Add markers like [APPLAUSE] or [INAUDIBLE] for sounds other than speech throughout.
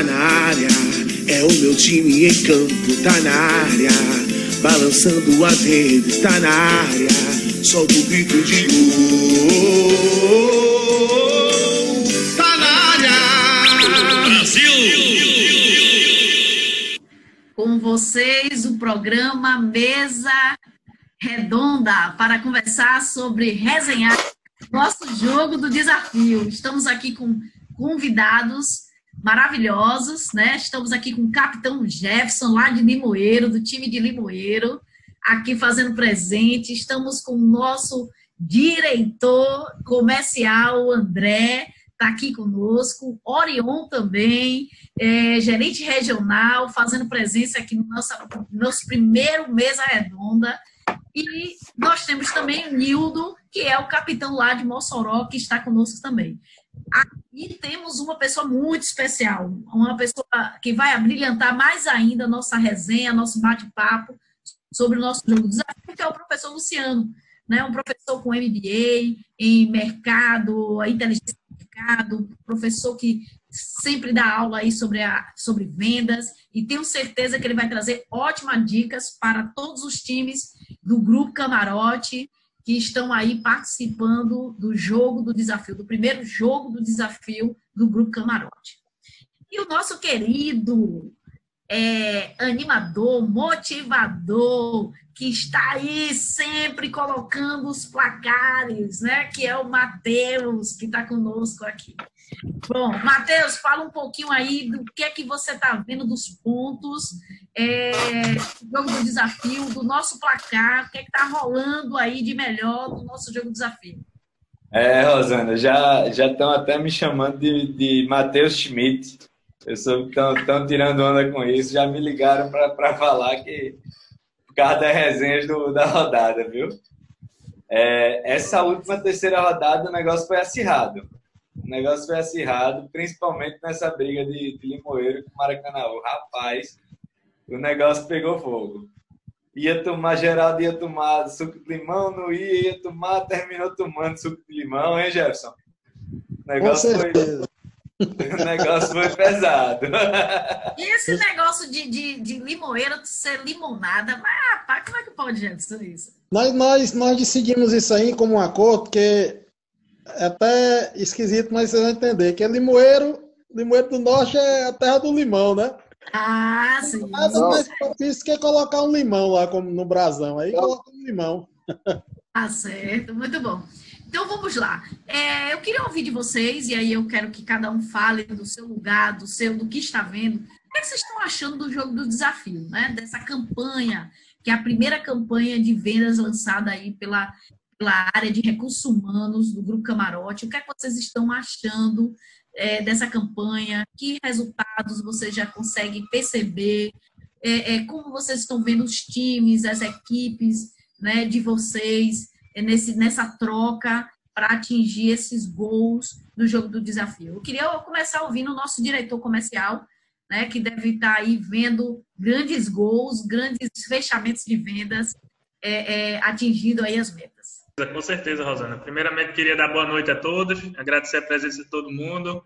tá na área. É o meu time em campo, tá na área. Balançando as redes, tá na área. Solta o grito de gol. Tá na área. Brasil! Com vocês, o programa Mesa Redonda para conversar sobre resenhar nosso jogo do desafio. Estamos aqui com convidados maravilhosos, né? Estamos aqui com o capitão Jefferson, lá de Limoeiro, do time de Limoeiro, aqui fazendo presente. Estamos com o nosso diretor comercial, André, está aqui conosco. Orion também, é, gerente regional, fazendo presença aqui no nosso, nosso primeiro Mesa Redonda. E nós temos também o Nildo, que é o capitão lá de Mossoró, que está conosco também. Aqui temos uma pessoa muito especial, uma pessoa que vai abrilhantar mais ainda a nossa resenha, nosso bate-papo sobre o nosso jogo desafio, que é o professor Luciano, né? um professor com MBA em mercado, inteligência de mercado, professor que sempre dá aula aí sobre, a, sobre vendas e tenho certeza que ele vai trazer ótimas dicas para todos os times do Grupo Camarote que estão aí participando do jogo do desafio, do primeiro jogo do desafio do Grupo Camarote. E o nosso querido é, animador, motivador, que está aí sempre colocando os placares, né? Que é o Matheus, que está conosco aqui. Bom, Matheus, fala um pouquinho aí do que é que você está vendo dos pontos é, do jogo do desafio, do nosso placar, o que é que está rolando aí de melhor no nosso jogo do desafio. É, Rosana, já estão até me chamando de, de Matheus Schmidt. Eu sou estão tirando onda com isso, já me ligaram para falar que por causa das resenhas do, da rodada, viu? É, essa última terceira rodada o negócio foi acirrado. O negócio foi acirrado, principalmente nessa briga de, de Limoeiro com Maracanã. Rapaz, o negócio pegou fogo. Ia tomar, Geraldo ia tomar suco de limão, não ia, ia tomar, terminou tomando suco de limão, hein, Jefferson? O negócio foi. [LAUGHS] O negócio foi pesado. E esse negócio de, de, de limoeiro ser limonada, mas rapaz, como é que pode, Jefferson, isso? Nós, nós, nós decidimos isso aí como um acordo, porque é até esquisito, mas você vai entender que é Limoeiro, Limoeiro do Norte é a terra do limão, né? Ah, sim. Nada mais propício que colocar um limão lá como no brasão. Aí coloca um limão. Tá certo, muito bom. Então vamos lá. É, eu queria ouvir de vocês, e aí eu quero que cada um fale do seu lugar, do seu, do que está vendo. O que, é que vocês estão achando do jogo do desafio, né? Dessa campanha, que é a primeira campanha de vendas lançada aí pela, pela área de recursos humanos do Grupo Camarote. O que é que vocês estão achando é, dessa campanha? Que resultados vocês já conseguem perceber? É, é, como vocês estão vendo os times, as equipes né, de vocês nesse, nessa troca para atingir esses gols do jogo do desafio? Eu queria começar ouvindo o nosso diretor comercial, né, que deve estar aí vendo grandes gols, grandes fechamentos de vendas, é, é, atingindo aí as metas. Com certeza, Rosana. Primeiramente, queria dar boa noite a todos, agradecer a presença de todo mundo,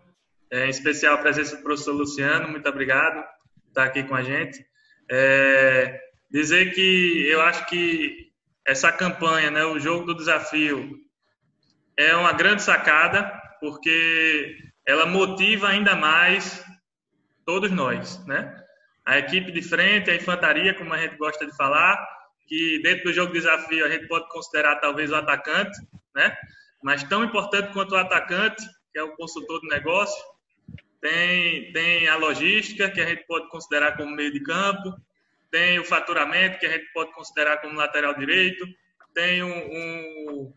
é, em especial a presença do professor Luciano, muito obrigado por estar aqui com a gente. É, dizer que eu acho que essa campanha, né, o jogo do desafio, é uma grande sacada, porque ela motiva ainda mais todos nós, né? A equipe de frente, a infantaria, como a gente gosta de falar, que dentro do jogo de desafio a gente pode considerar talvez o atacante, né? Mas tão importante quanto o atacante, que é o consultor de negócio, tem, tem a logística, que a gente pode considerar como meio de campo, tem o faturamento, que a gente pode considerar como lateral direito, tem um, um,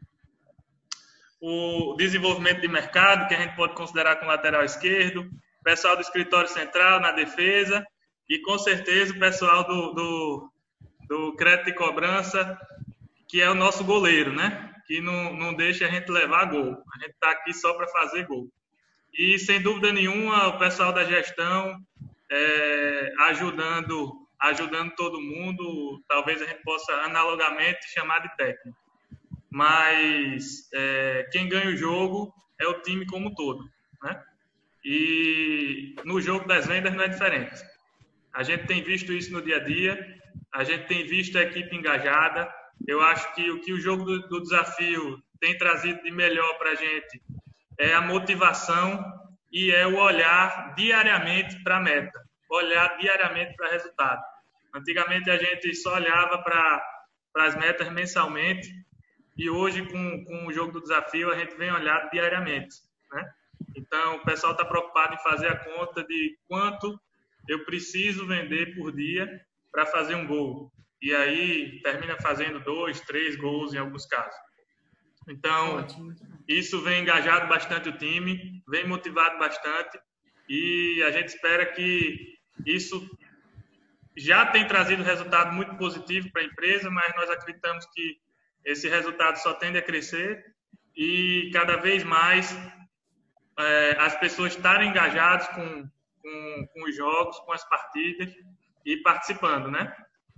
o desenvolvimento de mercado, que a gente pode considerar como lateral esquerdo, pessoal do escritório central na defesa, e com certeza o pessoal do, do do crédito e cobrança, que é o nosso goleiro, né? Que não, não deixa a gente levar gol. A gente está aqui só para fazer gol. E, sem dúvida nenhuma, o pessoal da gestão é, ajudando, ajudando todo mundo. Talvez a gente possa, analogamente, chamar de técnico. Mas é, quem ganha o jogo é o time como um todo, né? E no jogo das vendas não é diferente. A gente tem visto isso no dia a dia, a gente tem visto a equipe engajada. Eu acho que o que o jogo do, do desafio tem trazido de melhor para a gente é a motivação e é o olhar diariamente para a meta, olhar diariamente para o resultado. Antigamente a gente só olhava para as metas mensalmente e hoje com, com o jogo do desafio a gente vem olhar diariamente, né? Então o pessoal está preocupado em fazer a conta de quanto eu preciso vender por dia para fazer um gol. E aí termina fazendo dois, três gols em alguns casos. Então, isso vem engajado bastante o time, vem motivado bastante e a gente espera que isso já tem trazido resultado muito positivo para a empresa, mas nós acreditamos que esse resultado só tende a crescer e cada vez mais é, as pessoas estarem engajadas com, com, com os jogos, com as partidas e participando, né?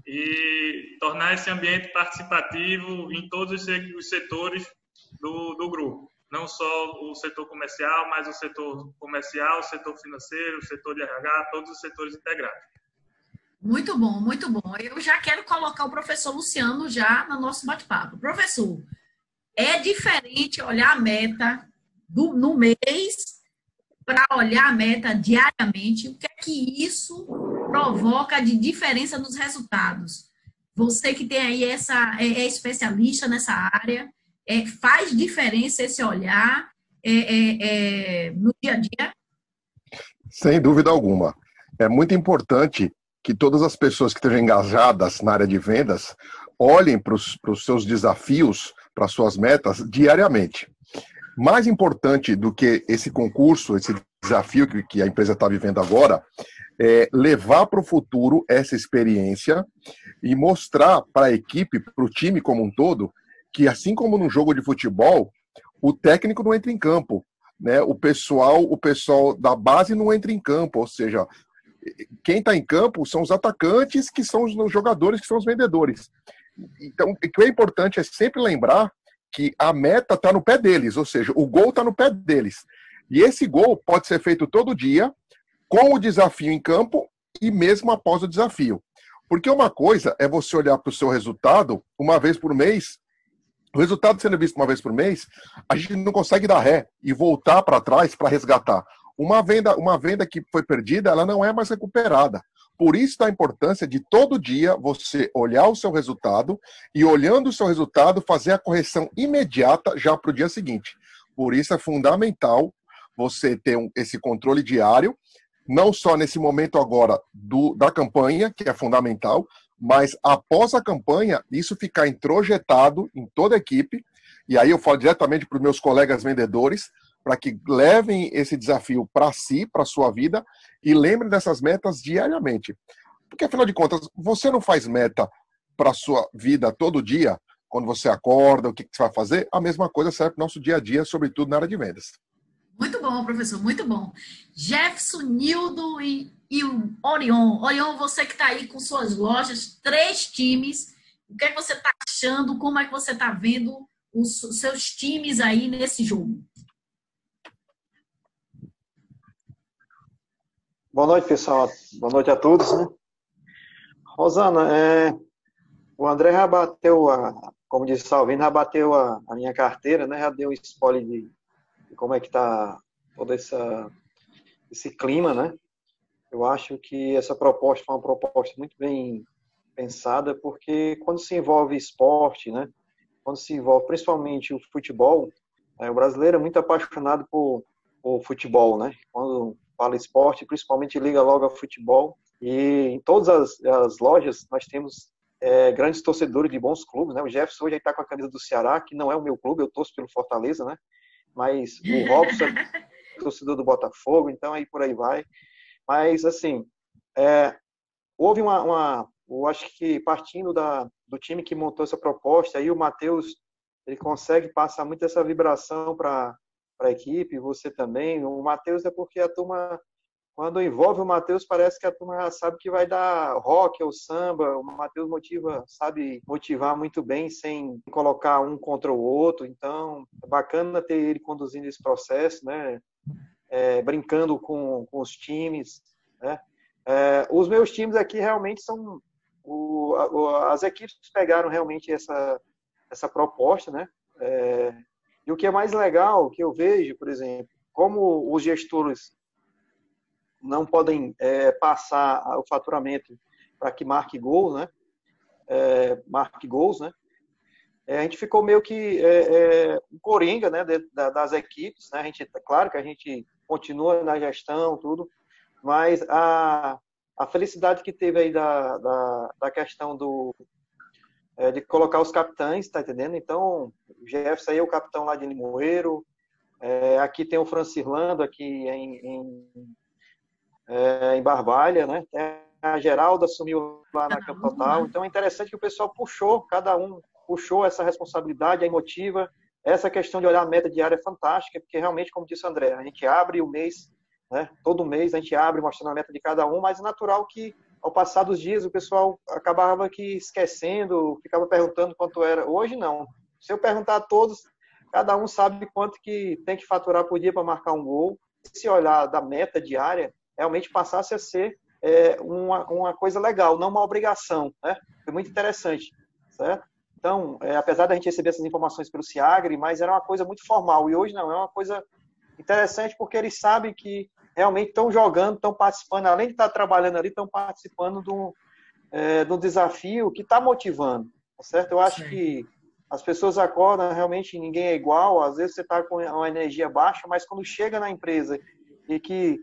E tornar esse ambiente participativo em todos os setores do, do grupo. Não só o setor comercial, mas o setor comercial, o setor financeiro, o setor de RH, todos os setores integrados. Muito bom, muito bom. Eu já quero colocar o professor Luciano já no nosso bate-papo. Professor, é diferente olhar a meta do, no mês para olhar a meta diariamente? O que é que isso provoca de diferença nos resultados? Você que tem aí essa é, é especialista nessa área, é, faz diferença esse olhar é, é, é, no dia a dia? Sem dúvida alguma. É muito importante que todas as pessoas que estejam engajadas na área de vendas olhem para os seus desafios, para suas metas diariamente. Mais importante do que esse concurso, esse desafio que, que a empresa está vivendo agora, é levar para o futuro essa experiência e mostrar para a equipe, para o time como um todo, que assim como num jogo de futebol, o técnico não entra em campo, né? O pessoal, o pessoal da base não entra em campo, ou seja, quem está em campo são os atacantes, que são os jogadores, que são os vendedores. Então, o que é importante é sempre lembrar que a meta está no pé deles, ou seja, o gol está no pé deles. E esse gol pode ser feito todo dia, com o desafio em campo e mesmo após o desafio. Porque uma coisa é você olhar para o seu resultado uma vez por mês o resultado sendo visto uma vez por mês, a gente não consegue dar ré e voltar para trás para resgatar. Uma venda, uma venda que foi perdida, ela não é mais recuperada. Por isso a importância de todo dia você olhar o seu resultado e olhando o seu resultado fazer a correção imediata já para o dia seguinte. Por isso é fundamental você ter um, esse controle diário, não só nesse momento agora do, da campanha, que é fundamental, mas após a campanha, isso ficar introjetado em toda a equipe, e aí eu falo diretamente para os meus colegas vendedores, para que levem esse desafio para si, para a sua vida, e lembrem dessas metas diariamente. Porque, afinal de contas, você não faz meta para a sua vida todo dia, quando você acorda, o que, que você vai fazer, a mesma coisa serve para o nosso dia a dia, sobretudo na área de vendas. Muito bom, professor, muito bom. Jefferson, Nildo e e o Orion. Orion, você que está aí com suas lojas, três times, o que é que você está achando? Como é que você está vendo os seus times aí nesse jogo? Boa noite, pessoal. Boa noite a todos. Né? Rosana, é, o André já bateu, a, como disse Salvino, já bateu a, a, minha carteira, né? já deu um spoiler de, de como é que está todo essa, esse clima, né? Eu acho que essa proposta foi uma proposta muito bem pensada, porque quando se envolve esporte, né, quando se envolve principalmente o futebol, é, o brasileiro é muito apaixonado por, por futebol, né? Quando fala esporte, principalmente liga logo ao futebol. E em todas as, as lojas nós temos é, grandes torcedores de bons clubes, né? O Jefferson hoje está com a camisa do Ceará, que não é o meu clube, eu torço pelo Fortaleza, né? Mas o [LAUGHS] Robson torcedor do Botafogo, então aí por aí vai. Mas, assim, é, houve uma, uma, Eu acho que partindo da, do time que montou essa proposta, aí o Matheus ele consegue passar muito essa vibração para a equipe, você também. O Matheus é porque a turma, quando envolve o Matheus, parece que a turma sabe que vai dar rock ou samba. O Matheus motiva, sabe motivar muito bem sem colocar um contra o outro. Então, é bacana ter ele conduzindo esse processo, né? É, brincando com, com os times. Né? É, os meus times aqui realmente são. O, as equipes pegaram realmente essa, essa proposta, né? É, e o que é mais legal que eu vejo, por exemplo, como os gestores não podem é, passar o faturamento para que marque gol, né? É, marque gols, né? É, a gente ficou meio que é, é, um coringa, né, de, da, das equipes, né? A gente, claro que a gente continua na gestão, tudo, mas a, a felicidade que teve aí da, da, da questão do é, de colocar os capitães, tá entendendo? Então, o Jefferson aí é o capitão lá de Limoeiro, é, aqui tem o Francirlando, aqui em, em, é, em Barbalha, né? A Geralda assumiu lá na Campo Total. Então, é interessante que o pessoal puxou, cada um puxou essa responsabilidade, a emotiva. Essa questão de olhar a meta diária é fantástica, porque realmente, como disse o André, a gente abre o mês, né? todo mês a gente abre mostrando a meta de cada um, mas é natural que ao passar dos dias o pessoal acabava que esquecendo, ficava perguntando quanto era. Hoje não. Se eu perguntar a todos, cada um sabe quanto que tem que faturar por dia para marcar um gol. Se olhar da meta diária, realmente passasse a ser é, uma, uma coisa legal, não uma obrigação. Né? Foi muito interessante, certo? Então, é, apesar da gente receber essas informações pelo Ciagre, mas era uma coisa muito formal. E hoje não, é uma coisa interessante porque eles sabem que realmente estão jogando, estão participando, além de estar trabalhando ali, estão participando do, é, do desafio que está motivando, tá certo? Eu acho Sim. que as pessoas acordam, realmente ninguém é igual, às vezes você está com uma energia baixa, mas quando chega na empresa e que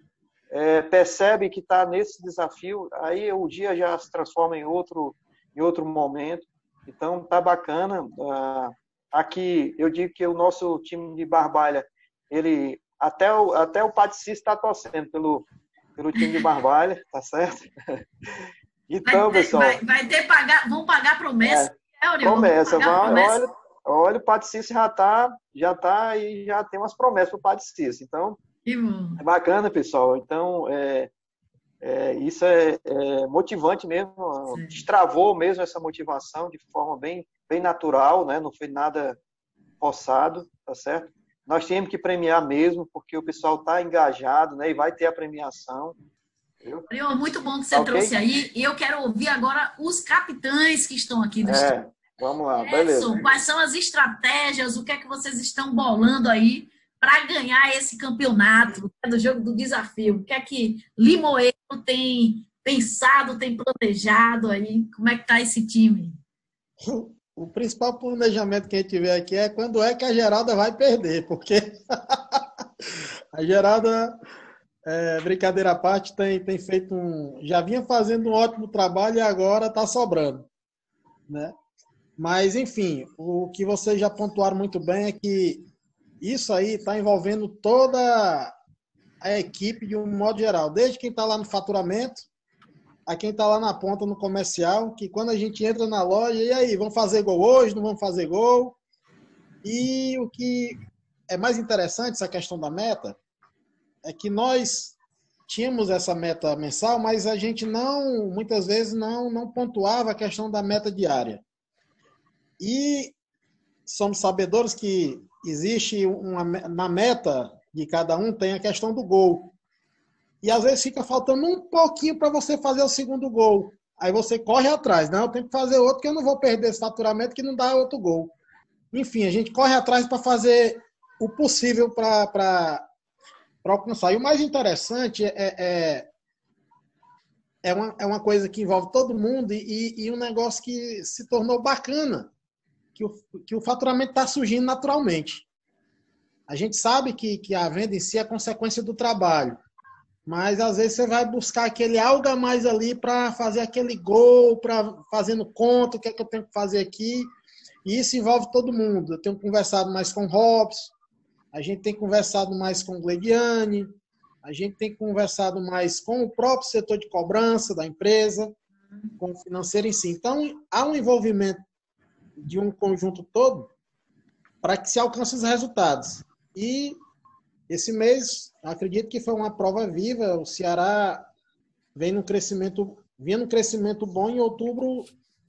é, percebe que está nesse desafio, aí o dia já se transforma em outro, em outro momento. Então, tá bacana. Uh, aqui, eu digo que o nosso time de Barbalha, ele até o, até o Patici está torcendo pelo, pelo time de Barbalha, [LAUGHS] tá certo? [LAUGHS] Então, vai ter, pessoal. Vai, vai, ter pagar, vão pagar promessa. É, é promessa, vai, promessa. Olha, olha, o Patici já tá, já tá e já tem umas promessas para o Patici. Então, é bacana, pessoal. Então, é, é, isso é, é, motivante mesmo, Sim. destravou mesmo essa motivação de forma bem, bem natural, né? não foi nada forçado, tá certo? nós temos que premiar mesmo, porque o pessoal está engajado, né? E vai ter a premiação. Viu? Muito bom que você okay? trouxe aí. E eu quero ouvir agora os capitães que estão aqui do é, Vamos lá, Edson, beleza. Quais são as estratégias? O que é que vocês estão bolando aí para ganhar esse campeonato né, do jogo do desafio? O que é que Limoeiro tem pensado, tem planejado aí? Como é que está esse time? o principal planejamento que a gente vê aqui é quando é que a Geralda vai perder, porque [LAUGHS] a Geralda, é, brincadeira à parte, tem, tem feito um. Já vinha fazendo um ótimo trabalho e agora está sobrando. Né? Mas, enfim, o que vocês já pontuaram muito bem é que isso aí está envolvendo toda a equipe de um modo geral, desde quem está lá no faturamento a quem está lá na ponta no comercial, que quando a gente entra na loja, e aí, vamos fazer gol hoje, não vamos fazer gol? E o que é mais interessante, essa questão da meta, é que nós tínhamos essa meta mensal, mas a gente não, muitas vezes, não, não pontuava a questão da meta diária. E somos sabedores que existe uma, na meta de cada um tem a questão do gol. E às vezes fica faltando um pouquinho para você fazer o segundo gol. Aí você corre atrás. Não, eu tenho que fazer outro que eu não vou perder esse faturamento que não dá outro gol. Enfim, a gente corre atrás para fazer o possível para alcançar. E o mais interessante é, é, é, uma, é uma coisa que envolve todo mundo e, e um negócio que se tornou bacana, que o, que o faturamento está surgindo naturalmente. A gente sabe que, que a venda em si é consequência do trabalho. Mas às vezes você vai buscar aquele algo a mais ali para fazer aquele gol, para fazendo conta, o que é que eu tenho que fazer aqui. E isso envolve todo mundo. Eu tenho conversado mais com o Robson, a gente tem conversado mais com o Glediane, a gente tem conversado mais com o próprio setor de cobrança da empresa, com o financeiro em si. Então, há um envolvimento de um conjunto todo para que se alcance os resultados. E esse mês, acredito que foi uma prova viva. O Ceará vem num crescimento, vinha num crescimento bom. Em outubro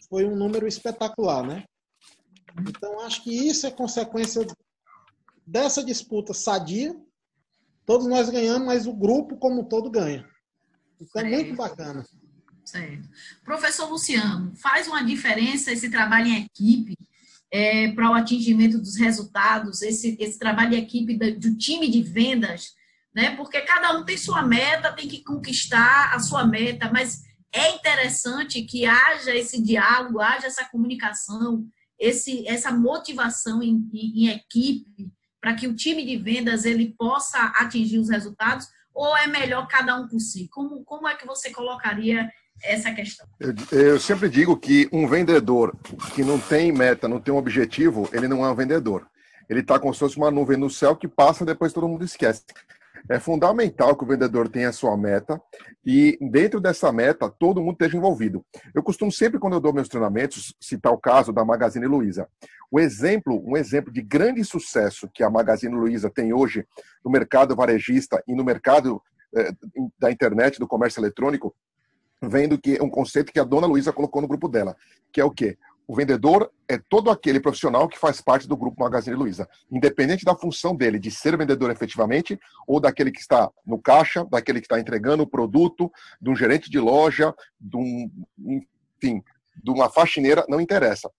foi um número espetacular, né? Então, acho que isso é consequência dessa disputa sadia, todos nós ganhamos, mas o grupo como um todo ganha. Isso é muito bacana. Certo. Professor Luciano, faz uma diferença esse trabalho em equipe é, para o atingimento dos resultados, esse, esse trabalho em equipe do, do time de vendas, né? Porque cada um tem sua meta, tem que conquistar a sua meta, mas é interessante que haja esse diálogo, haja essa comunicação, esse, essa motivação em, em, em equipe para que o time de vendas ele possa atingir os resultados ou é melhor cada um por si? Como, como é que você colocaria essa questão? Eu, eu sempre digo que um vendedor que não tem meta, não tem um objetivo, ele não é um vendedor. Ele está como se fosse uma nuvem no céu que passa depois todo mundo esquece. É fundamental que o vendedor tenha a sua meta e dentro dessa meta todo mundo esteja envolvido. Eu costumo sempre, quando eu dou meus treinamentos, citar o caso da Magazine Luiza. O exemplo, um exemplo de grande sucesso que a Magazine Luiza tem hoje no mercado varejista e no mercado eh, da internet, do comércio eletrônico, vem do que um conceito que a dona Luiza colocou no grupo dela, que é o quê? O vendedor é todo aquele profissional que faz parte do grupo Magazine Luiza, independente da função dele, de ser vendedor efetivamente, ou daquele que está no caixa, daquele que está entregando o produto, de um gerente de loja, de um, enfim, de uma faxineira, não interessa.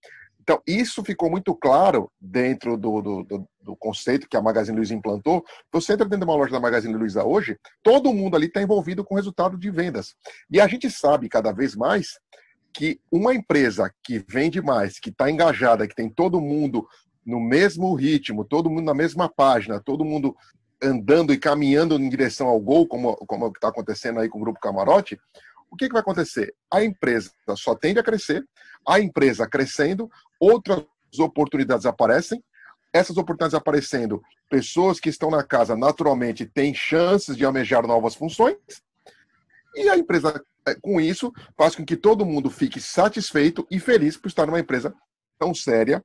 Então, isso ficou muito claro dentro do, do, do, do, conceito que a Magazine Luiza implantou. Você entra dentro de uma loja da Magazine Luiza hoje, todo mundo ali está envolvido com o resultado de vendas. E a gente sabe cada vez mais que uma empresa que vende mais, que está engajada, que tem todo mundo no mesmo ritmo, todo mundo na mesma página, todo mundo andando e caminhando em direção ao gol, como, como está acontecendo aí com o Grupo Camarote, o que, que vai acontecer? A empresa só tende a crescer, a empresa crescendo, outras oportunidades aparecem, essas oportunidades aparecendo, pessoas que estão na casa naturalmente têm chances de almejar novas funções, e a empresa é, com isso, faz com que todo mundo fique satisfeito e feliz por estar numa empresa tão séria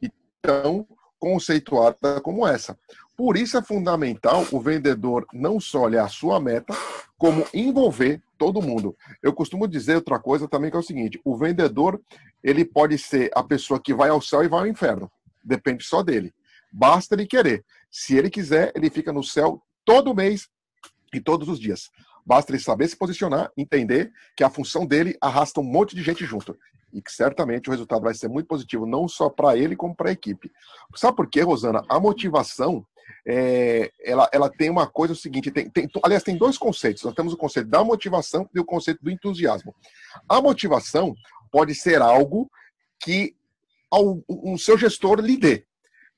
e tão conceituada como essa. Por isso é fundamental o vendedor não só olhar a sua meta, como envolver todo mundo. Eu costumo dizer outra coisa também que é o seguinte: o vendedor ele pode ser a pessoa que vai ao céu e vai ao inferno. Depende só dele. Basta ele querer. Se ele quiser, ele fica no céu todo mês e todos os dias. Basta ele saber se posicionar, entender que a função dele arrasta um monte de gente junto. E que certamente o resultado vai ser muito positivo, não só para ele, como para a equipe. Sabe por quê, Rosana? A motivação, é, ela, ela tem uma coisa o seguinte: tem, tem, aliás, tem dois conceitos. Nós temos o conceito da motivação e o conceito do entusiasmo. A motivação pode ser algo que o seu gestor lhe dê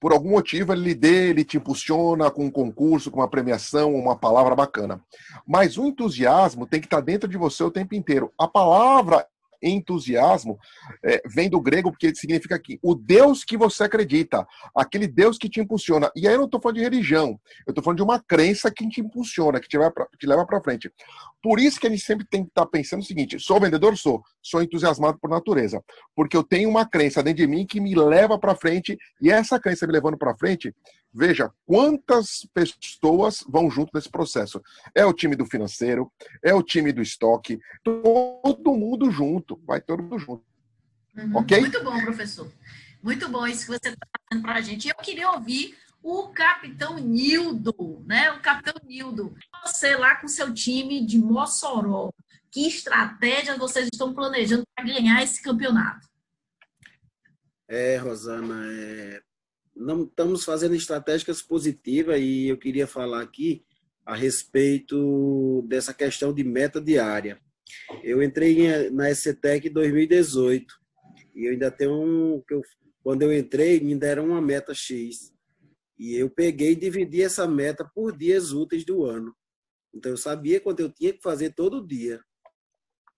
por algum motivo ele lhe dê, ele te impulsiona com um concurso, com uma premiação, uma palavra bacana. Mas o entusiasmo tem que estar dentro de você o tempo inteiro. A palavra entusiasmo é, vem do grego porque significa aqui o Deus que você acredita, aquele Deus que te impulsiona. E aí eu não estou falando de religião, eu estou falando de uma crença que te impulsiona, que te leva te leva para frente. Por isso que a gente sempre tem que estar tá pensando o seguinte: sou vendedor, sou, sou entusiasmado por natureza, porque eu tenho uma crença dentro de mim que me leva para frente e essa crença me levando para frente Veja quantas pessoas vão junto nesse processo. É o time do financeiro, é o time do estoque, todo mundo junto, vai todo mundo junto. Uhum, ok? Muito bom, professor. Muito bom isso que você está fazendo para a gente. Eu queria ouvir o capitão Nildo, né? O capitão Nildo. Você lá com seu time de Mossoró. Que estratégia vocês estão planejando para ganhar esse campeonato? É, Rosana, é, não estamos fazendo estratégias positivas e eu queria falar aqui a respeito dessa questão de meta diária. Eu entrei na SCTEC em 2018 e eu ainda tenho um. Quando eu entrei, me deram uma meta X. E eu peguei e dividi essa meta por dias úteis do ano. Então, eu sabia quanto eu tinha que fazer todo dia.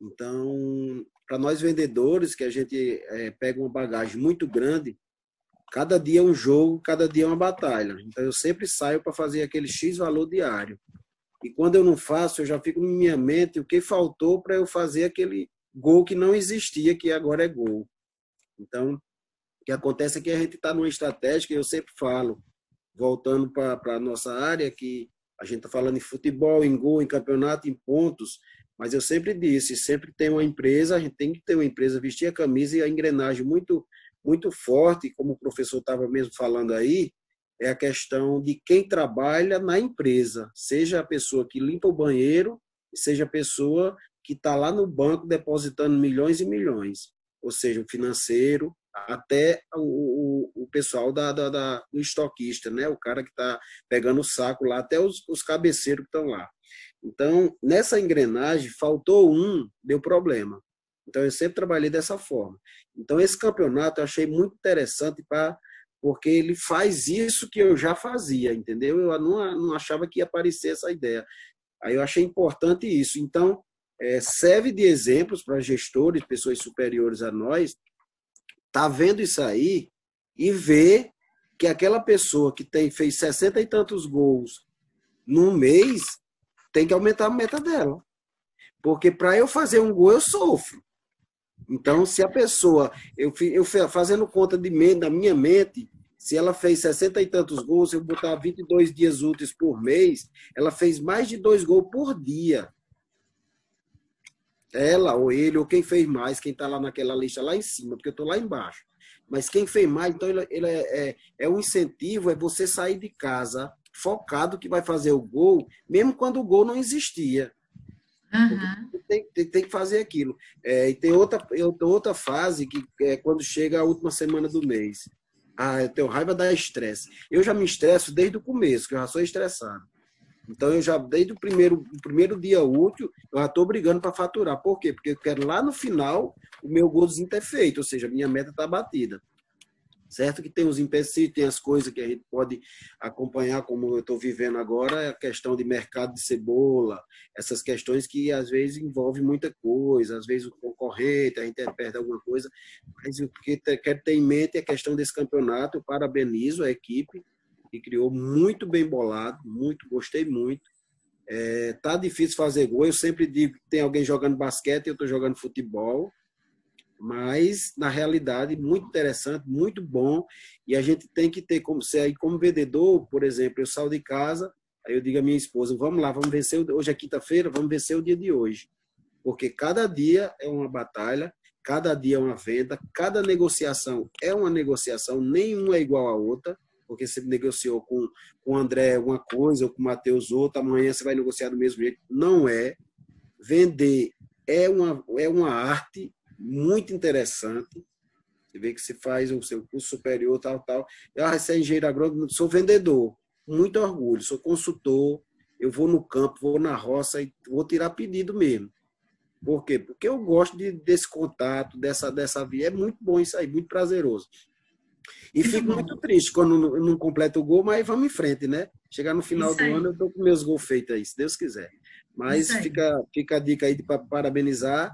Então, para nós vendedores, que a gente é, pega uma bagagem muito grande, cada dia é um jogo, cada dia é uma batalha. Então eu sempre saio para fazer aquele X valor diário. E quando eu não faço, eu já fico na minha mente o que faltou para eu fazer aquele gol que não existia, que agora é gol. Então, o que acontece é que a gente está numa estratégia eu sempre falo, voltando para a nossa área, que a gente está falando em futebol, em gol, em campeonato, em pontos, mas eu sempre disse, sempre tem uma empresa, a gente tem que ter uma empresa, vestir a camisa e a engrenagem muito muito forte, como o professor estava mesmo falando aí, é a questão de quem trabalha na empresa, seja a pessoa que limpa o banheiro, seja a pessoa que está lá no banco depositando milhões e milhões, ou seja, o financeiro, até o, o, o pessoal da, da, da, do estoquista, né? o cara que está pegando o saco lá, até os, os cabeceiros que estão lá. Então, nessa engrenagem, faltou um, deu problema. Então, eu sempre trabalhei dessa forma. Então, esse campeonato eu achei muito interessante para porque ele faz isso que eu já fazia, entendeu? Eu não, não achava que ia aparecer essa ideia. Aí eu achei importante isso. Então, é, serve de exemplos para gestores, pessoas superiores a nós, tá vendo isso aí e ver que aquela pessoa que tem fez 60 e tantos gols num mês tem que aumentar a meta dela. Porque para eu fazer um gol, eu sofro. Então, se a pessoa, eu, eu fazendo conta de mente, da minha mente, se ela fez 60 e tantos gols, eu botar 22 dias úteis por mês, ela fez mais de dois gols por dia. Ela ou ele, ou quem fez mais, quem está lá naquela lista lá em cima, porque eu estou lá embaixo. Mas quem fez mais, então ele, ele é, é, é um incentivo, é você sair de casa focado que vai fazer o gol, mesmo quando o gol não existia. Uhum. Tem, tem, tem, que fazer aquilo. É, e tem outra, outra fase que é quando chega a última semana do mês. Ah, eu tenho raiva da estresse. Eu já me estresso desde o começo, que eu já sou estressado. Então, eu já, desde o primeiro, o primeiro dia útil, eu já estou brigando para faturar. Por quê? Porque eu quero lá no final o meu golzinho ter feito, ou seja, a minha meta está batida. Certo que tem os empecilhos, tem as coisas que a gente pode acompanhar, como eu estou vivendo agora, a questão de mercado de cebola, essas questões que às vezes envolvem muita coisa, às vezes o concorrente, a gente perde alguma coisa, mas o que quero ter em mente é a questão desse campeonato, eu parabenizo a equipe, que criou muito bem bolado, muito, gostei muito. É, tá difícil fazer gol, eu sempre digo que tem alguém jogando basquete, eu estou jogando futebol, mas na realidade muito interessante, muito bom e a gente tem que ter como se aí como vendedor, por exemplo, eu saio de casa, aí eu digo à minha esposa, vamos lá, vamos vencer hoje é quinta-feira, vamos vencer o dia de hoje, porque cada dia é uma batalha, cada dia é uma venda, cada negociação é uma negociação, nenhuma é igual à outra, porque você negociou com, com o André uma coisa ou com o Matheus outra, amanhã você vai negociar do mesmo jeito. Não é. Vender é uma, é uma arte muito interessante. Você vê que se faz o seu curso superior, tal, tal. Eu, ah, você é engenheiro agrônomo, sou vendedor, muito orgulho, sou consultor, eu vou no campo, vou na roça e vou tirar pedido mesmo. Por quê? Porque eu gosto de, desse contato, dessa, dessa via. É muito bom isso aí, muito prazeroso. E fico [LAUGHS] muito triste quando não, não completa o gol, mas vamos em frente, né? Chegar no final do ano, eu estou com meus gols feitos aí, se Deus quiser. Mas fica, fica a dica aí de parabenizar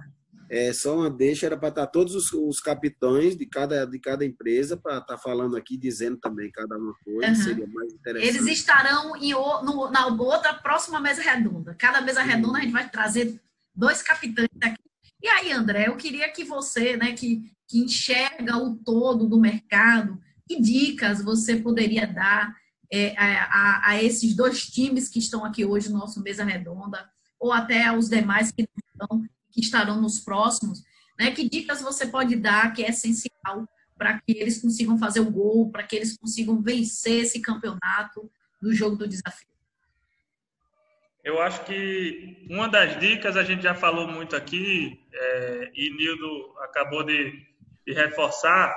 é, só uma deixa, era para estar tá todos os, os, capitães de cada, de cada empresa para estar tá falando aqui, dizendo também cada uma coisa, uhum. seria mais interessante. Eles estarão em, no, na outra próxima mesa redonda. Cada mesa redonda a gente vai trazer dois capitães aqui. E aí, André, eu queria que você, né, que, que enxerga o todo do mercado, que dicas você poderia dar é, a, a, esses dois times que estão aqui hoje no nosso mesa redonda, ou até aos demais que estão que estarão nos próximos, né? Que dicas você pode dar que é essencial para que eles consigam fazer o gol, para que eles consigam vencer esse campeonato do jogo do desafio? Eu acho que uma das dicas a gente já falou muito aqui é, e Nildo acabou de, de, reforçar.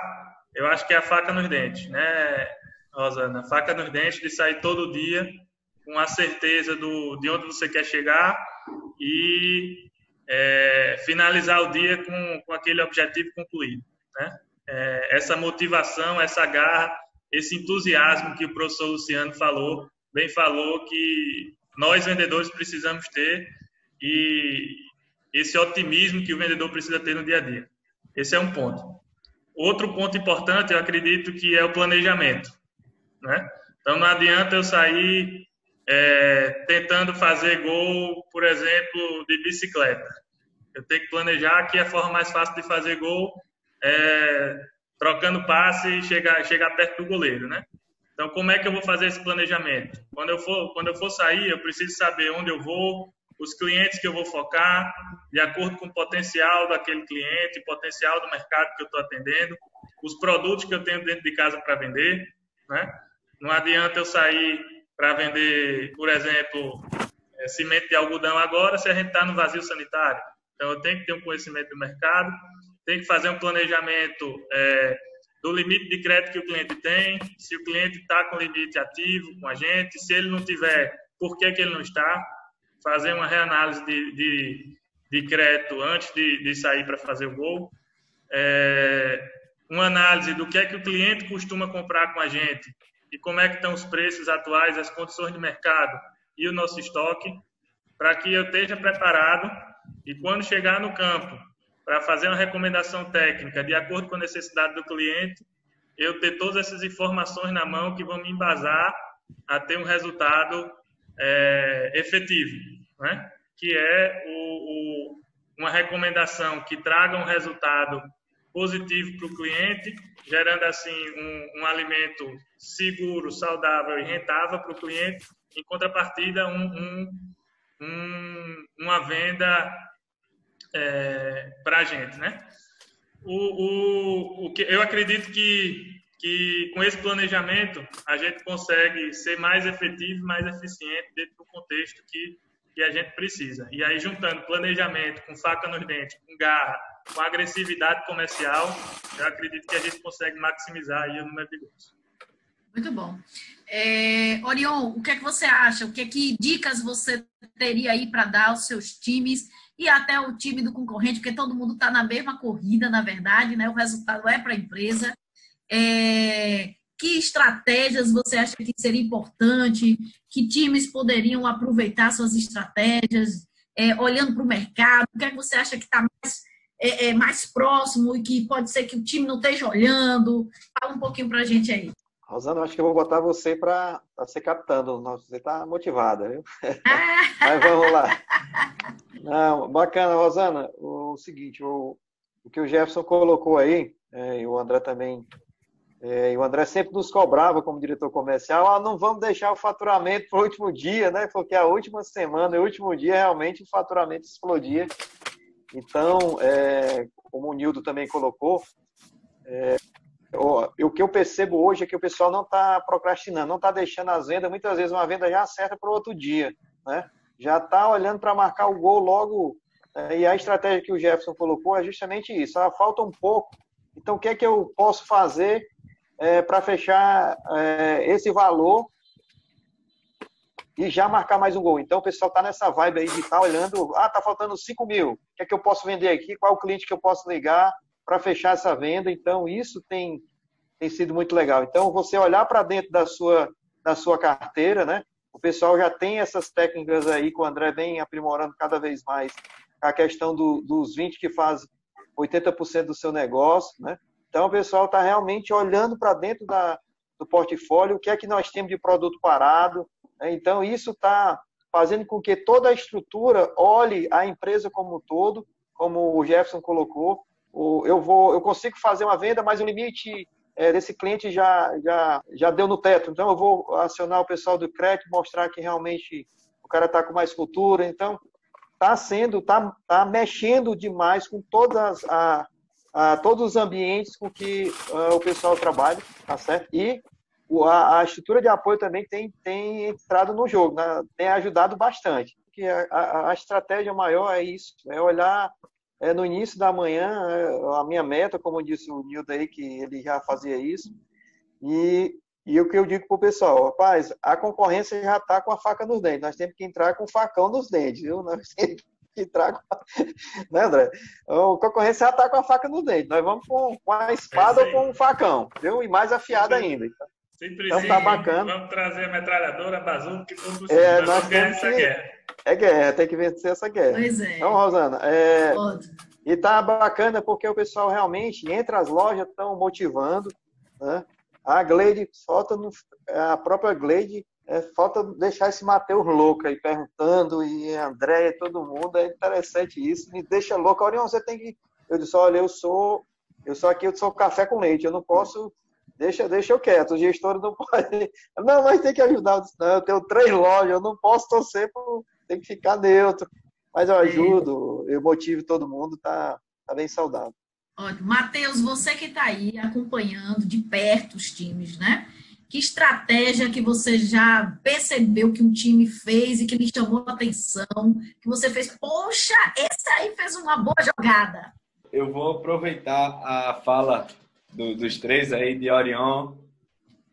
Eu acho que é a faca nos dentes, né, Rosana? Faca nos dentes de sair todo dia com a certeza do, de onde você quer chegar e é, finalizar o dia com, com aquele objetivo concluído. Né? É, essa motivação, essa garra, esse entusiasmo que o professor Luciano falou, bem falou, que nós vendedores precisamos ter e esse otimismo que o vendedor precisa ter no dia a dia. Esse é um ponto. Outro ponto importante, eu acredito que é o planejamento. Né? Então, não adianta eu sair é, tentando fazer gol, por exemplo, de bicicleta. Eu tenho que planejar que a forma mais fácil de fazer gol é trocando passe e chegar, chegar perto do goleiro, né? Então, como é que eu vou fazer esse planejamento? Quando eu for, quando eu for sair, eu preciso saber onde eu vou, os clientes que eu vou focar, de acordo com o potencial daquele cliente, potencial do mercado que eu estou atendendo, os produtos que eu tenho dentro de casa para vender, né? Não adianta eu sair para vender, por exemplo, é, cimento de algodão agora se a gente está no vazio sanitário. Então, eu tenho que ter um conhecimento do mercado, tenho que fazer um planejamento é, do limite de crédito que o cliente tem, se o cliente está com limite ativo com a gente, se ele não tiver, por que, que ele não está, fazer uma reanálise de, de, de crédito antes de, de sair para fazer o gol, é, uma análise do que é que o cliente costuma comprar com a gente e como é que estão os preços atuais, as condições de mercado e o nosso estoque, para que eu esteja preparado e quando chegar no campo para fazer uma recomendação técnica de acordo com a necessidade do cliente, eu ter todas essas informações na mão que vão me embasar a ter um resultado é, efetivo, né? que é o, o, uma recomendação que traga um resultado positivo para o cliente, gerando assim um, um, alimento seguro, saudável e rentável para o cliente, em contrapartida um, um, uma venda é, para a gente, né? O, o, o que eu acredito que que com esse planejamento a gente consegue ser mais efetivo, mais eficiente dentro do contexto que, que a gente precisa. E aí juntando planejamento com faca nos dentes, com garra, com agressividade comercial, eu acredito que a gente consegue maximizar aí o número de gols. Muito bom. É, Orion, o que é que você acha? O que é que dicas você teria aí para dar aos seus times e até o time do concorrente, porque todo mundo está na mesma corrida, na verdade, né? O resultado é para a empresa. É, que estratégias você acha que seria importante? Que times poderiam aproveitar suas estratégias? É, olhando para o mercado, o que é que você acha que está mais, é, é, mais próximo e que pode ser que o time não esteja olhando? Fala um pouquinho para a gente aí. Rosana, acho que eu vou botar você para ser captando. Você está motivada, viu? [LAUGHS] Mas vamos lá. Não, bacana, Rosana. O seguinte, o, o que o Jefferson colocou aí, é, e o André também, é, e o André sempre nos cobrava como diretor comercial, ah, não vamos deixar o faturamento para o último dia, né? Porque a última semana, o último dia, realmente o faturamento explodia. Então, é, como o Nildo também colocou, é, o que eu percebo hoje é que o pessoal não está procrastinando, não está deixando as vendas, muitas vezes uma venda já acerta para o outro dia, né? Já está olhando para marcar o gol logo. Né? E a estratégia que o Jefferson colocou é justamente isso. Falta um pouco. Então, o que é que eu posso fazer é, para fechar é, esse valor e já marcar mais um gol? Então, o pessoal está nessa vibe aí de estar tá olhando. Ah, está faltando 5 mil. O que é que eu posso vender aqui? Qual é o cliente que eu posso ligar? para fechar essa venda. Então, isso tem, tem sido muito legal. Então, você olhar para dentro da sua, da sua carteira, né? O pessoal já tem essas técnicas aí que o André vem aprimorando cada vez mais. A questão do, dos 20 que faz 80% do seu negócio, né? Então, o pessoal está realmente olhando para dentro da, do portfólio, o que é que nós temos de produto parado. Né? Então, isso está fazendo com que toda a estrutura olhe a empresa como um todo, como o Jefferson colocou, eu vou, eu consigo fazer uma venda, mas o limite é, desse cliente já, já, já deu no teto. Então eu vou acionar o pessoal do crédito, mostrar que realmente o cara está com mais cultura. Então está sendo, está tá mexendo demais com todas a, a, todos os ambientes com que uh, o pessoal trabalha, tá certo? E a, a, estrutura de apoio também tem, tem entrado no jogo, né? tem ajudado bastante. Que a, a, estratégia maior é isso, é olhar é, no início da manhã, é, a minha meta, como disse o Nilton aí, que ele já fazia isso, e, e o que eu digo para o pessoal, rapaz, a concorrência já está com a faca nos dentes, nós temos que entrar com o facão nos dentes, viu? Nós [LAUGHS] temos que entrar com a... [LAUGHS] né, André? Então, a concorrência já está com a faca nos dentes, nós vamos com, com a espada é ou com o facão, viu? E mais afiado ainda. Então, então tá bacana. Vamos trazer a metralhadora, a bazuca, que tudo é, nós temos essa que... guerra. É guerra, tem que vencer essa guerra. Pois é. Então, Rosana, é... e tá bacana porque o pessoal realmente, entre as lojas, estão motivando, né? A Glade, falta no... a própria Glade, é, falta deixar esse Matheus louco aí perguntando, e André e todo mundo, é interessante isso, me deixa louco. Orion, você tem que. Eu disse, olha, eu sou. Eu sou aqui, eu sou café com leite, eu não posso deixa, deixa eu quieto, o gestor não [LAUGHS] pode. Não, mas tem que ajudar. Disse, não, eu tenho três lojas, eu não posso torcer, por, tem que ficar neutro. Mas eu ajudo, eu motivo todo mundo, tá, tá bem saudável. Ótimo. Matheus, você que está aí acompanhando de perto os times, né? Que estratégia que você já percebeu que um time fez e que lhe chamou a atenção? Que você fez, poxa, esse aí fez uma boa jogada. Eu vou aproveitar a fala do, dos três aí, de Orion,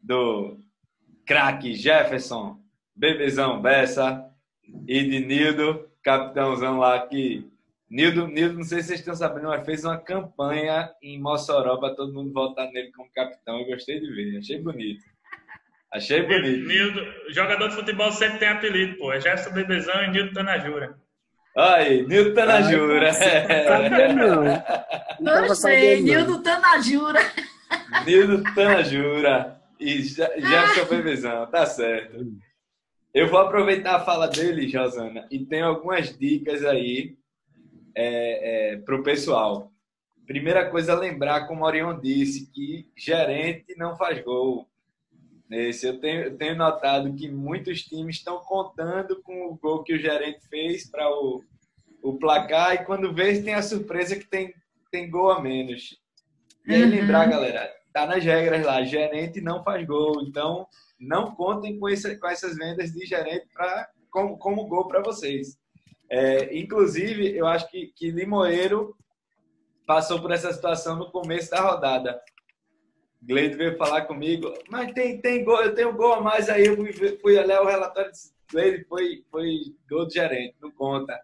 do craque Jefferson, bebezão Bessa e de Nildo, capitãozão lá que Nildo, Nildo, não sei se vocês estão sabendo, mas fez uma campanha em Mossoró para todo mundo votar nele como capitão. Eu gostei de ver, achei bonito. Achei bonito. Nildo, jogador de futebol sempre tem apelido, pô. É Jefferson Bebezão e Nildo Tanajura. [LAUGHS] Aí, Nildo Tanajura. Sabia não. Gostei, Nildo Tanajura. Nildo Tanajura. E Jefferson Bebezão, tá certo. Eu vou aproveitar a fala dele, Josana, e tem algumas dicas aí é, é, para o pessoal. Primeira coisa, lembrar, como o Orion disse, que gerente não faz gol. Esse, eu, tenho, eu tenho notado que muitos times estão contando com o gol que o gerente fez para o, o placar e quando vê tem a surpresa que tem, tem gol a menos. E aí, uhum. lembrar, galera, tá nas regras lá, gerente não faz gol, então não contem com, esse, com essas vendas de gerente pra, como, como gol para vocês. É, inclusive, eu acho que, que Limoeiro passou por essa situação no começo da rodada. Gleide veio falar comigo, mas tem, tem gol, eu tenho gol a mais aí. Eu fui, fui olhar o relatório de Gleide, foi, foi gol do gerente, não conta.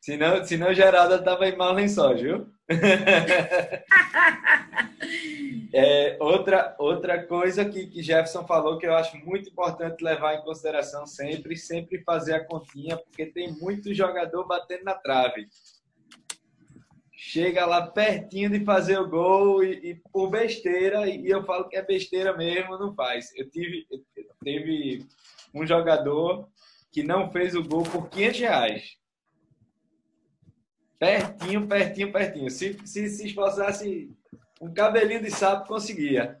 Senão, senão Geralda estava em mau lençol, viu? [LAUGHS] é, outra, outra coisa que, que Jefferson falou que eu acho muito importante levar em consideração sempre, sempre fazer a continha, porque tem muito jogador batendo na trave. Chega lá pertinho de fazer o gol e, e por besteira, e eu falo que é besteira mesmo, não faz. Eu tive, teve um jogador que não fez o gol por 500 reais Pertinho, pertinho, pertinho. Se se, se esforçasse um cabelinho de sapo, conseguia.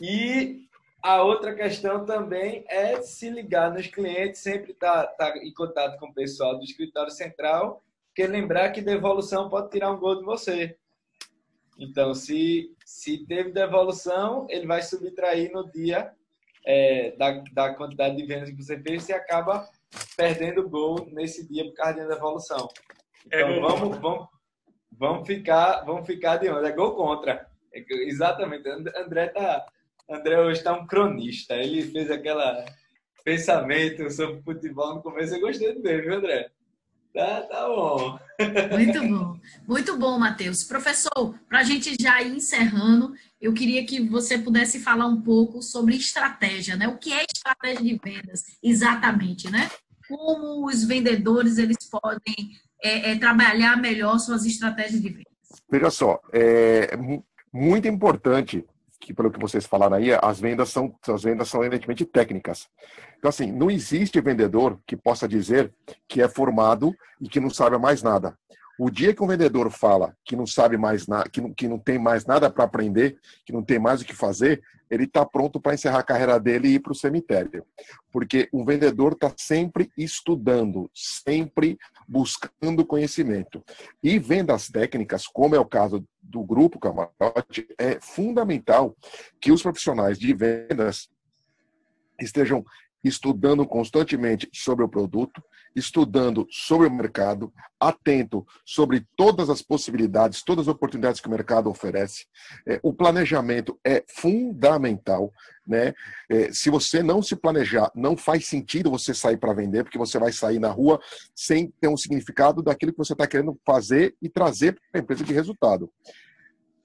E a outra questão também é se ligar nos clientes, sempre estar tá, tá em contato com o pessoal do escritório central, porque lembrar que devolução pode tirar um gol de você. Então, se, se teve devolução, ele vai subtrair no dia é, da, da quantidade de vendas que você fez e acaba perdendo o gol nesse dia por causa da devolução. É então, vamos, vamos, vamos, ficar, vamos ficar de onde? É gol contra. É, exatamente. André tá, André hoje está um cronista. Ele fez aquela pensamento sobre futebol no começo. Eu gostei dele, viu, André? Tá, tá bom. Muito bom. Muito bom, Matheus. Professor, para a gente já ir encerrando, eu queria que você pudesse falar um pouco sobre estratégia, né? O que é estratégia de vendas, exatamente, né? Como os vendedores eles podem é, é, trabalhar melhor suas estratégias de vendas? Veja só, é muito importante que pelo que vocês falaram aí, as vendas são as vendas são evidentemente técnicas. Então assim, não existe vendedor que possa dizer que é formado e que não sabe mais nada. O dia que um vendedor fala que não sabe mais nada, que não, que não tem mais nada para aprender, que não tem mais o que fazer, ele está pronto para encerrar a carreira dele e ir para o cemitério. Porque o vendedor está sempre estudando, sempre buscando conhecimento. E vendas técnicas, como é o caso do grupo Camarote, é fundamental que os profissionais de vendas estejam estudando constantemente sobre o produto, estudando sobre o mercado, atento sobre todas as possibilidades, todas as oportunidades que o mercado oferece. É, o planejamento é fundamental. Né? É, se você não se planejar, não faz sentido você sair para vender, porque você vai sair na rua sem ter um significado daquilo que você está querendo fazer e trazer para a empresa de resultado.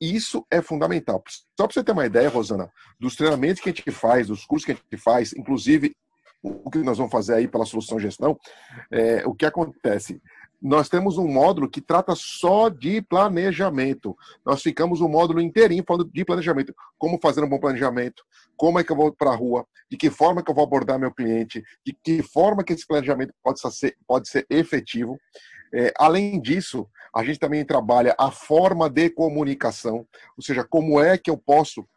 Isso é fundamental. Só para você ter uma ideia, Rosana, dos treinamentos que a gente faz, dos cursos que a gente faz, inclusive o que nós vamos fazer aí pela solução gestão, é, o que acontece? Nós temos um módulo que trata só de planejamento. Nós ficamos um módulo inteirinho falando de planejamento. Como fazer um bom planejamento, como é que eu vou para a rua, de que forma que eu vou abordar meu cliente, de que forma que esse planejamento pode ser, pode ser efetivo. É, além disso, a gente também trabalha a forma de comunicação, ou seja, como é que eu posso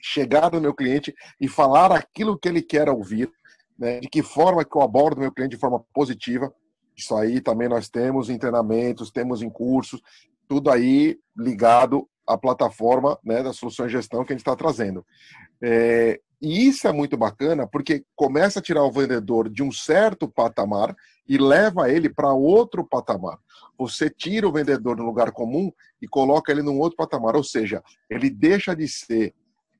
chegar no meu cliente e falar aquilo que ele quer ouvir né, de que forma que eu abordo meu cliente de forma positiva. Isso aí também nós temos em treinamentos, temos em cursos, tudo aí ligado à plataforma né, da solução de gestão que a gente está trazendo. É, E isso é muito bacana porque começa a tirar o vendedor de um certo patamar e leva ele para outro patamar. Você tira o vendedor no lugar comum e coloca ele num outro patamar, ou seja, ele deixa de ser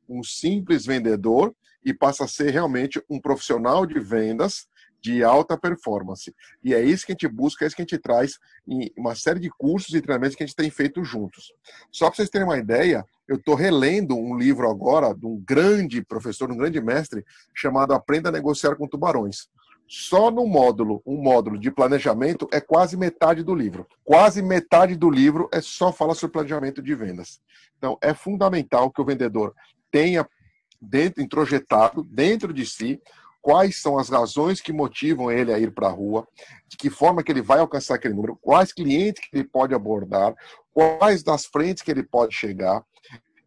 um simples vendedor e passa a ser realmente um profissional de vendas de alta performance. E é isso que a gente busca, é isso que a gente traz em uma série de cursos e treinamentos que a gente tem feito juntos. Só para vocês terem uma ideia, eu estou relendo um livro agora de um grande professor, um grande mestre, chamado Aprenda a Negociar com Tubarões. Só no módulo, um módulo de planejamento é quase metade do livro. Quase metade do livro é só falar sobre planejamento de vendas. Então, é fundamental que o vendedor tenha dentro, introjetado dentro de si quais são as razões que motivam ele a ir para a rua, de que forma que ele vai alcançar aquele número, quais clientes que ele pode abordar, quais das frentes que ele pode chegar,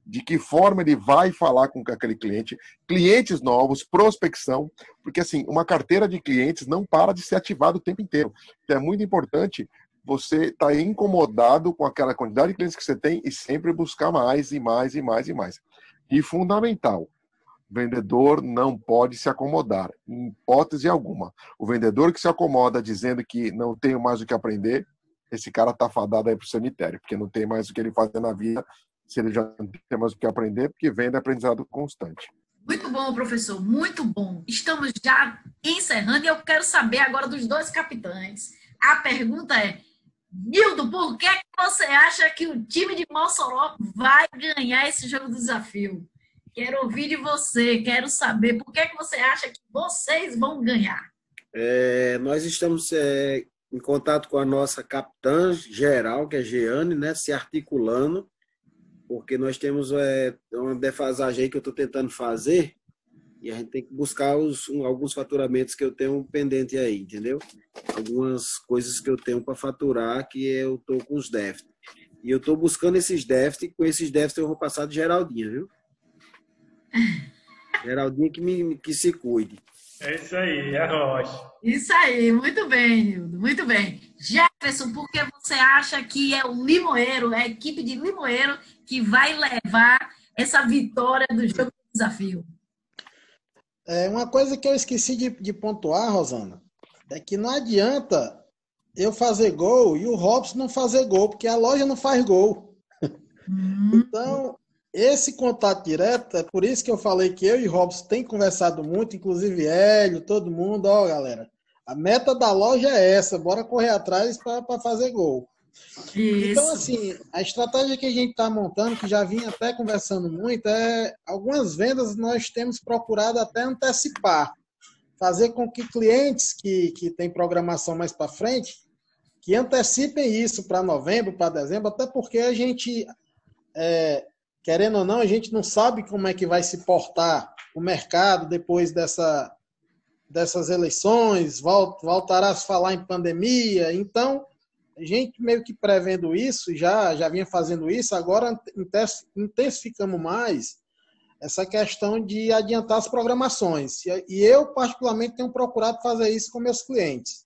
de que forma ele vai falar com aquele cliente, clientes novos, prospecção, porque assim, uma carteira de clientes não para de ser ativada o tempo inteiro. Então é muito importante você estar tá incomodado com aquela quantidade de clientes que você tem e sempre buscar mais e mais e mais e mais. E fundamental, vendedor não pode se acomodar, em hipótese alguma. O vendedor que se acomoda dizendo que não tenho mais o que aprender, esse cara está fadado aí para o cemitério, porque não tem mais o que ele fazer na vida, se ele já não tem mais o que aprender, porque vende aprendizado constante. Muito bom, professor, muito bom. Estamos já encerrando e eu quero saber agora dos dois capitães. A pergunta é, Nildo, por que você acha que o time de Mossoró vai ganhar esse jogo do desafio? Quero ouvir de você, quero saber por que, que você acha que vocês vão ganhar. É, nós estamos é, em contato com a nossa capitã geral, que é Jeane, né, se articulando, porque nós temos é, uma defasagem aí que eu estou tentando fazer e a gente tem que buscar os, um, alguns faturamentos que eu tenho pendente aí, entendeu? Algumas coisas que eu tenho para faturar que eu estou com os déficits. E eu estou buscando esses déficits, com esses déficits eu vou passar de Geraldinha, viu? Geraldinho que, me, que se cuide. É isso aí, é Rocha. Isso aí, muito bem, Nildo, muito bem. Jefferson, por que você acha que é o Limoeiro, é a equipe de Limoeiro que vai levar essa vitória do jogo do desafio? É, uma coisa que eu esqueci de, de pontuar, Rosana, é que não adianta eu fazer gol e o Robson não fazer gol, porque a loja não faz gol. Hum. Então, esse contato direto, é por isso que eu falei que eu e Robson tem conversado muito, inclusive Hélio, todo mundo, ó, galera. A meta da loja é essa, bora correr atrás para fazer gol. Isso. Então, assim, a estratégia que a gente está montando, que já vinha até conversando muito, é algumas vendas nós temos procurado até antecipar. Fazer com que clientes que, que têm programação mais para frente, que antecipem isso para novembro, para dezembro, até porque a gente é, querendo ou não, a gente não sabe como é que vai se portar o mercado depois dessa, dessas eleições, voltará a falar em pandemia. Então, a gente meio que prevendo isso, já, já vinha fazendo isso, agora intensificamos mais essa questão de adiantar as programações. E eu, particularmente, tenho procurado fazer isso com meus clientes,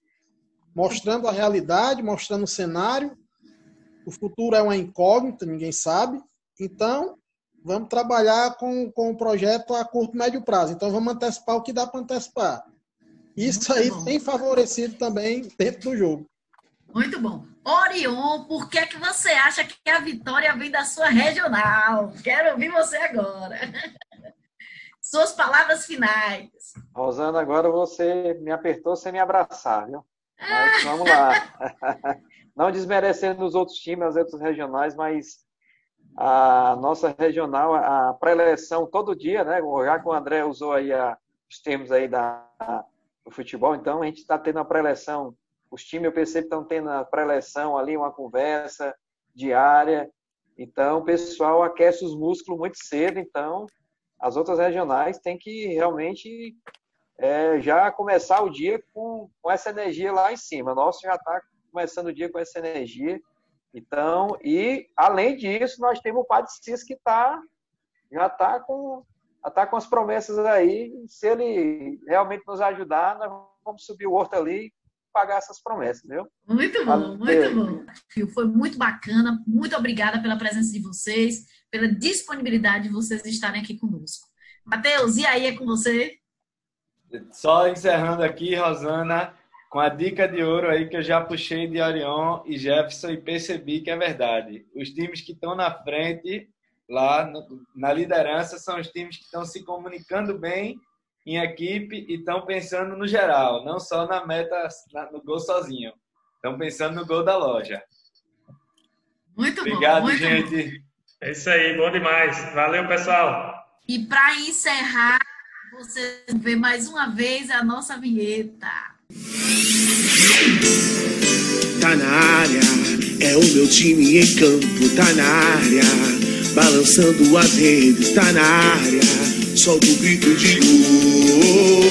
mostrando a realidade, mostrando o cenário. O futuro é uma incógnita, ninguém sabe, então, vamos trabalhar com, com o projeto a curto e médio prazo. Então, vamos antecipar o que dá para antecipar. Isso aí tem favorecido também dentro do jogo. Muito bom. Orion, por que, que você acha que a vitória vem da sua regional? Quero ouvir você agora. [LAUGHS] Suas palavras finais. Rosana, agora você me apertou sem me abraçar, viu? [LAUGHS] Mas vamos lá. [LAUGHS] Não desmerecendo os outros times, as outras regionais, mas a nossa regional, a pré-eleição todo dia, né? Já que o André usou aí a, os termos aí da, do futebol, então a gente está tendo a pré-eleição, os times eu percebo estão tendo a pré-eleição ali, uma conversa diária, então o pessoal aquece os músculos muito cedo, então as outras regionais têm que realmente é, já começar o dia com, com essa energia lá em cima. Nosso já está começando o dia com essa energia então, e além disso, nós temos o Padre Cis que tá, já está com, tá com as promessas aí. Se ele realmente nos ajudar, nós vamos subir o horto ali e pagar essas promessas, viu? Muito bom, Valeu. muito bom. Foi muito bacana. Muito obrigada pela presença de vocês, pela disponibilidade de vocês estarem aqui conosco. Matheus, e aí é com você? Só encerrando aqui, Rosana, com a dica de ouro aí que eu já puxei de Orion e Jefferson e percebi que é verdade. Os times que estão na frente, lá na liderança, são os times que estão se comunicando bem em equipe e estão pensando no geral, não só na meta, no gol sozinho. Estão pensando no gol da loja. Muito Obrigado, bom. Obrigado, gente. Bom. É isso aí, bom demais. Valeu, pessoal. E para encerrar, você vê mais uma vez a nossa vinheta. Tá na área, é o meu time em campo, tá na área, balançando as redes, tá na área, solta o grito de gol.